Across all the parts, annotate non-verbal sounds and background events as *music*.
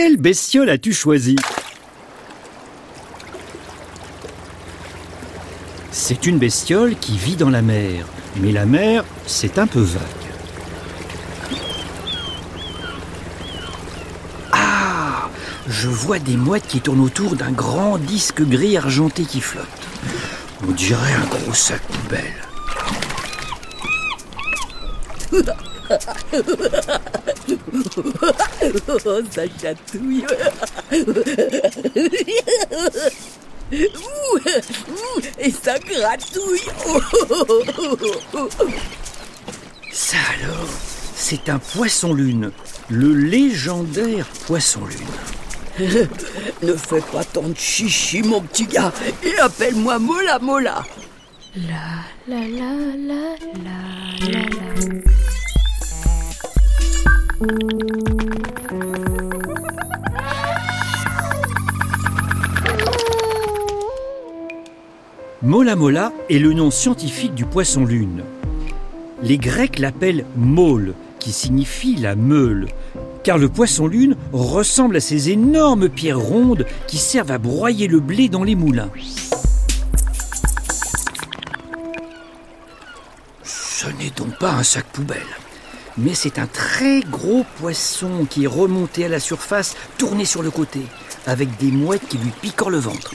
Quelle bestiole as-tu choisi C'est une bestiole qui vit dans la mer, mais la mer, c'est un peu vague. Ah Je vois des mouettes qui tournent autour d'un grand disque gris argenté qui flotte. On dirait un gros sac poubelle. Oh, *laughs* ça chatouille. Ouh, ouh, et ça gratouille. Oh, oh, oh, oh. Ça alors, c'est un poisson-lune, le légendaire poisson-lune. *laughs* Ne fais pas tant de chichi, mon petit gars, et appelle-moi Mola Mola. La la la la la la la. Mola Mola est le nom scientifique du poisson-lune. Les Grecs l'appellent Maule, qui signifie la meule, car le poisson-lune ressemble à ces énormes pierres rondes qui servent à broyer le blé dans les moulins. Ce n'est donc pas un sac poubelle, mais c'est un très gros poisson qui est remonté à la surface, tourné sur le côté, avec des mouettes qui lui picorent le ventre.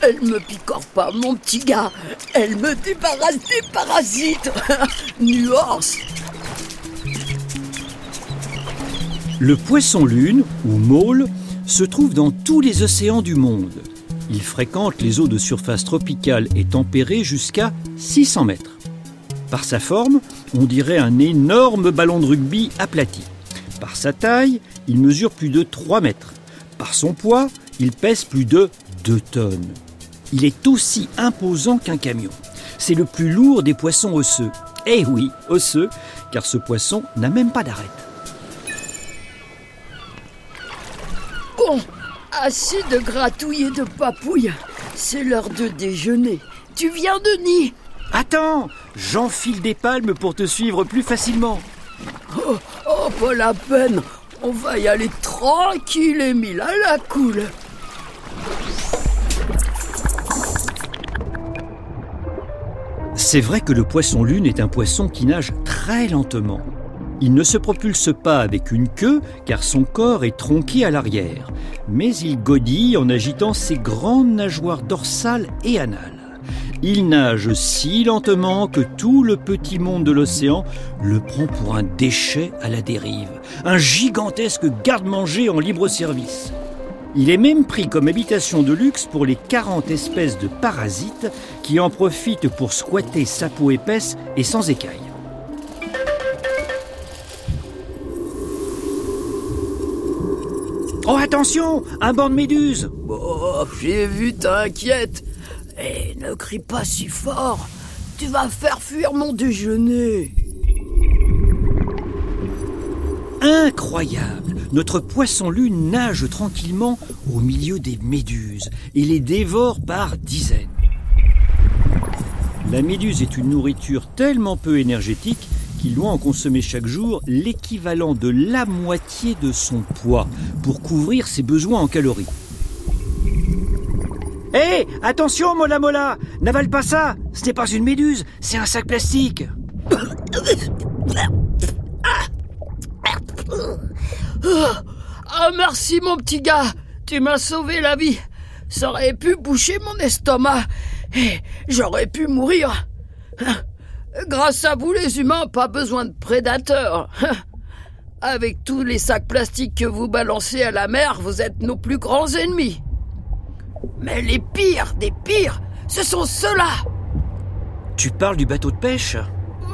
Elle me picore pas, mon petit gars. Elle me débarrasse des parasites. *laughs* Nuance. Le poisson-lune, ou môle, se trouve dans tous les océans du monde. Il fréquente les eaux de surface tropicale et tempérées jusqu'à 600 mètres. Par sa forme, on dirait un énorme ballon de rugby aplati. Par sa taille, il mesure plus de 3 mètres. Par son poids, il pèse plus de 2 tonnes. Il est aussi imposant qu'un camion. C'est le plus lourd des poissons osseux. Eh oui, osseux, car ce poisson n'a même pas d'arête. Bon, assez de gratouiller de papouille. C'est l'heure de déjeuner. Tu viens de nid Attends, j'enfile des palmes pour te suivre plus facilement. oh, oh, pas la peine. On va y aller tranquille, Émile, à la cool. C'est vrai que le poisson-lune est un poisson qui nage très lentement. Il ne se propulse pas avec une queue car son corps est tronqué à l'arrière, mais il godille en agitant ses grandes nageoires dorsales et anales. Il nage si lentement que tout le petit monde de l'océan le prend pour un déchet à la dérive, un gigantesque garde-manger en libre service. Il est même pris comme habitation de luxe pour les 40 espèces de parasites qui en profitent pour squatter sa peau épaisse et sans écailles. Oh attention Un banc de méduses Oh, j'ai vu, t'inquiète. Eh, ne crie pas si fort. Tu vas faire fuir mon déjeuner. Incroyable Notre poisson-lune nage tranquillement au milieu des méduses et les dévore par dizaines. La méduse est une nourriture tellement peu énergétique qu'il doit en consommer chaque jour l'équivalent de la moitié de son poids pour couvrir ses besoins en calories. Hé Attention, Mola Mola N'avale pas ça Ce n'est pas une méduse, c'est un sac plastique Ah, merci, mon petit gars. Tu m'as sauvé la vie. Ça aurait pu boucher mon estomac. Et j'aurais pu mourir. Grâce à vous, les humains, pas besoin de prédateurs. Avec tous les sacs plastiques que vous balancez à la mer, vous êtes nos plus grands ennemis. Mais les pires des pires, ce sont ceux-là. Tu parles du bateau de pêche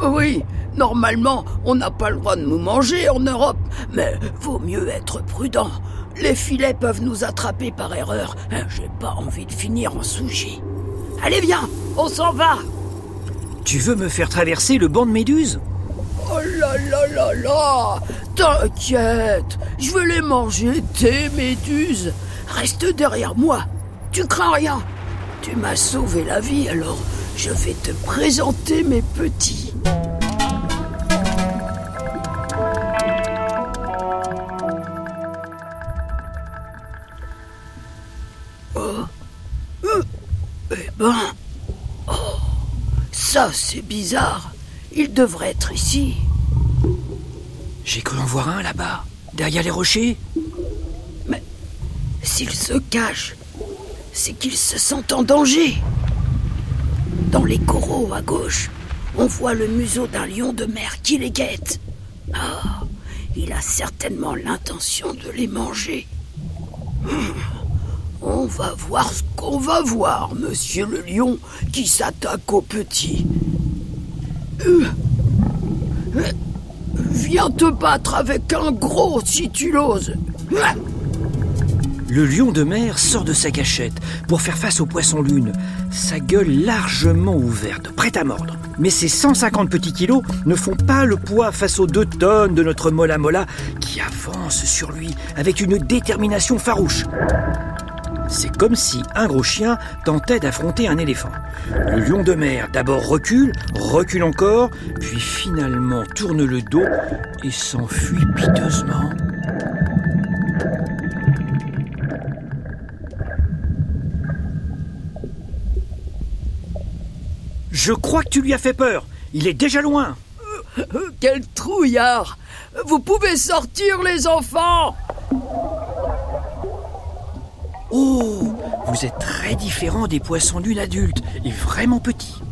Oui, normalement, on n'a pas le droit de nous manger en Europe, mais vaut mieux être prudent. Les filets peuvent nous attraper par erreur. J'ai pas envie de finir en sushi. Allez, viens, on s'en va. Tu veux me faire traverser le banc de méduses Oh là là là là T'inquiète, je veux les manger, tes méduses. Reste derrière moi tu crains rien. Tu m'as sauvé la vie, alors je vais te présenter mes petits. Oh. Euh, eh ben. Oh. Ça, c'est bizarre. Il devrait être ici. J'ai cru en voir un là-bas, derrière les rochers. Mais s'il se cache, c'est qu'il se sent en danger. Dans les coraux à gauche, on voit le museau d'un lion de mer qui les guette. Ah, il a certainement l'intention de les manger. Hmm. On va voir ce qu'on va voir, monsieur le lion qui s'attaque aux petits. Euh, euh, viens te battre avec un gros si tu l'oses. Le lion de mer sort de sa cachette pour faire face au poisson lune, sa gueule largement ouverte, prête à mordre. Mais ces 150 petits kilos ne font pas le poids face aux deux tonnes de notre mola mola qui avance sur lui avec une détermination farouche. C'est comme si un gros chien tentait d'affronter un éléphant. Le lion de mer d'abord recule, recule encore, puis finalement tourne le dos et s'enfuit piteusement. Je crois que tu lui as fait peur. Il est déjà loin. *laughs* Quel trouillard Vous pouvez sortir, les enfants Oh Vous êtes très différent des poissons d'une adulte et vraiment petits.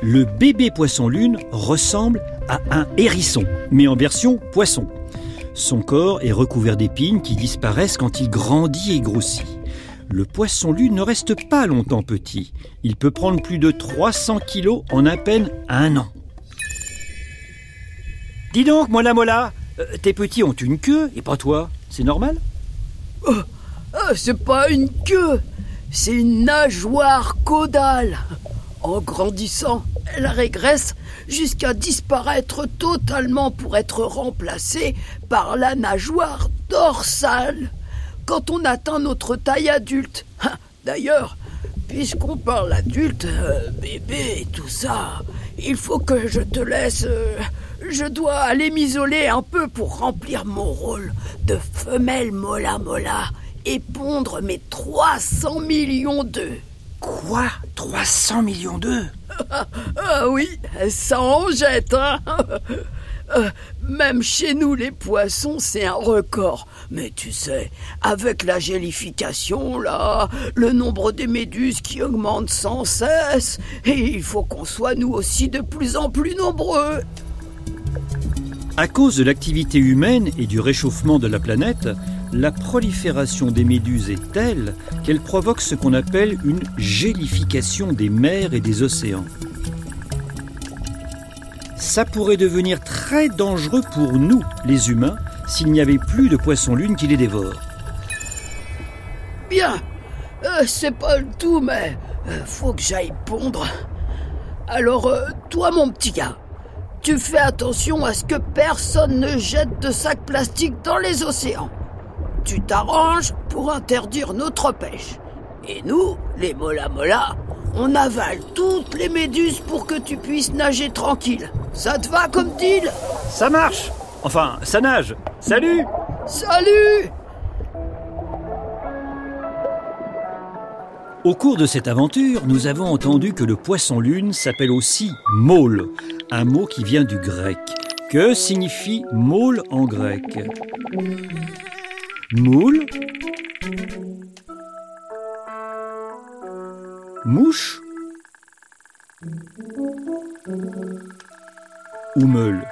Le bébé poisson lune ressemble à un hérisson, mais en version poisson. Son corps est recouvert d'épines qui disparaissent quand il grandit et grossit le poisson lune ne reste pas longtemps petit. Il peut prendre plus de 300 kilos en à peine un an. Dis donc, Mola Mola, euh, tes petits ont une queue et pas toi. C'est normal? Oh, oh, C'est pas une queue, c'est une nageoire caudale. En grandissant, elle régresse jusqu'à disparaître totalement pour être remplacée par la nageoire dorsale quand on atteint notre taille adulte. Hein, d'ailleurs, puisqu'on parle adulte, euh, bébé et tout ça, il faut que je te laisse. Euh, je dois aller m'isoler un peu pour remplir mon rôle de femelle mola mola et pondre mes 300 millions d'œufs. Quoi? 300 millions d'œufs? *laughs* Ah oui, ça en jette, hein euh, même chez nous, les poissons, c'est un record. Mais tu sais, avec la gélification, là, le nombre des méduses qui augmente sans cesse, et il faut qu'on soit nous aussi de plus en plus nombreux. À cause de l'activité humaine et du réchauffement de la planète, la prolifération des méduses est telle qu'elle provoque ce qu'on appelle une gélification des mers et des océans ça pourrait devenir très dangereux pour nous, les humains, s'il n'y avait plus de poissons-lune qui les dévorent. Bien, euh, c'est pas le tout, mais euh, faut que j'aille pondre. Alors, euh, toi, mon petit gars, tu fais attention à ce que personne ne jette de sacs plastiques dans les océans. Tu t'arranges pour interdire notre pêche. Et nous, les mola mola, on avale toutes les méduses pour que tu puisses nager tranquille. Ça te va comme deal Ça marche. Enfin, ça nage. Salut. Salut. Au cours de cette aventure, nous avons entendu que le poisson lune s'appelle aussi môle, un mot qui vient du grec. Que signifie môle en grec? Moule? Mouche ou meule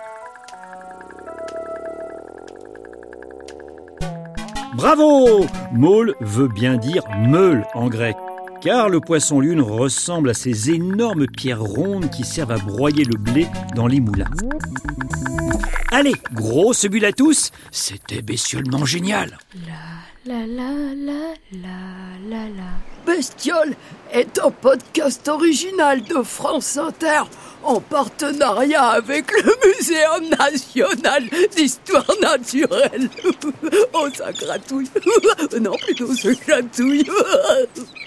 Bravo Meule veut bien dire meule en grec, car le poisson lune ressemble à ces énormes pierres rondes qui servent à broyer le blé dans les moulins. Allez, grosse bulle à tous, c'était bestiolement génial. La la la la la la la. Bestiole est un podcast original de France Inter en partenariat avec le Muséum national d'histoire naturelle. *laughs* Oh, ça gratouille. *laughs* Non, plutôt, ça gratouille. *laughs*